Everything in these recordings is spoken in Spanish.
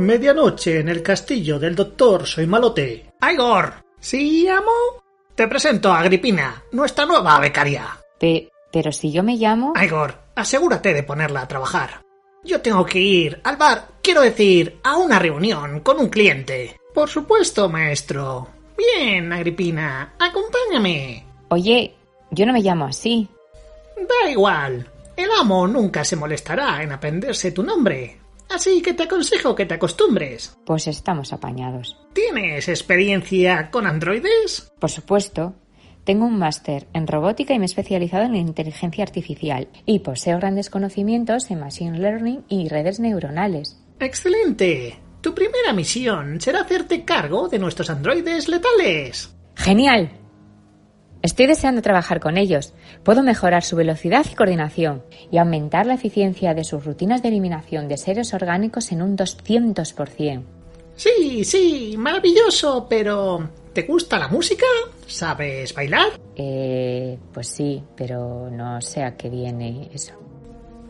Medianoche en el castillo del doctor Soy Malote. ¡Igor! ¿Sí, amo? Te presento a Agripina, nuestra nueva becaria. pero si yo me llamo... Igor, asegúrate de ponerla a trabajar. Yo tengo que ir al bar, quiero decir, a una reunión con un cliente. Por supuesto, maestro. Bien, Agripina, acompáñame. Oye, yo no me llamo así. Da igual. El amo nunca se molestará en aprenderse tu nombre. Así que te aconsejo que te acostumbres. Pues estamos apañados. ¿Tienes experiencia con androides? Por supuesto. Tengo un máster en robótica y me he especializado en inteligencia artificial y poseo grandes conocimientos en machine learning y redes neuronales. ¡Excelente! Tu primera misión será hacerte cargo de nuestros androides letales. ¡Genial! Estoy deseando trabajar con ellos. Puedo mejorar su velocidad y coordinación y aumentar la eficiencia de sus rutinas de eliminación de seres orgánicos en un 200%. Sí, sí, maravilloso, pero ¿te gusta la música? ¿Sabes bailar? Eh, pues sí, pero no sé a qué viene eso.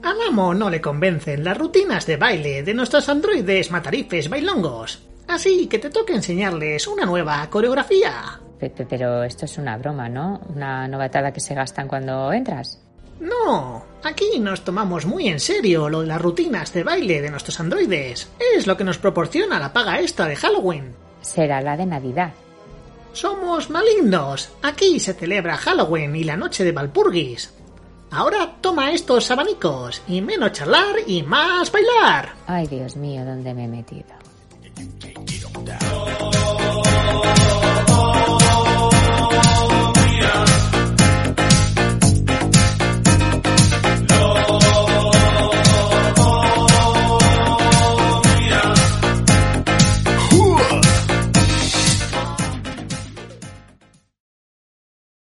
Al amo no le convencen las rutinas de baile de nuestros androides matarifes bailongos. Así que te toca enseñarles una nueva coreografía. Pero esto es una broma, ¿no? Una novatada que se gastan cuando entras. No, aquí nos tomamos muy en serio lo de las rutinas de baile de nuestros androides. Es lo que nos proporciona la paga extra de Halloween. Será la de Navidad. Somos malignos. Aquí se celebra Halloween y la noche de Valpurgis. Ahora toma estos abanicos y menos charlar y más bailar. Ay, Dios mío, ¿dónde me he metido?